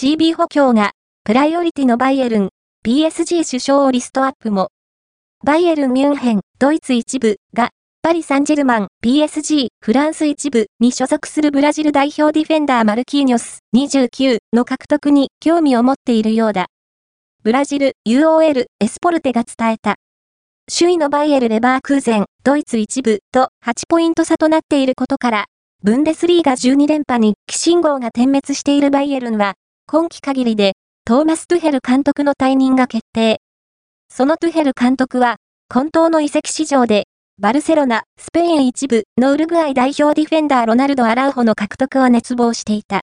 CB 補強が、プライオリティのバイエルン、PSG 首相をリストアップも。バイエルン・ミュンヘン、ドイツ一部が、パリ・サンジェルマン、PSG、フランス一部に所属するブラジル代表ディフェンダーマルキーニョス29の獲得に興味を持っているようだ。ブラジル、UOL、エスポルテが伝えた。首位のバイエル・レバークーゼン、ドイツ一部と8ポイント差となっていることから、ブンデスリーガ12連覇に寄信号が点滅しているバイエルンは、今季限りで、トーマス・トゥヘル監督の退任が決定。そのトゥヘル監督は、混沌の移籍市場で、バルセロナ、スペイン一部のウルグアイ代表ディフェンダーロナルド・アラウホの獲得を熱望していた。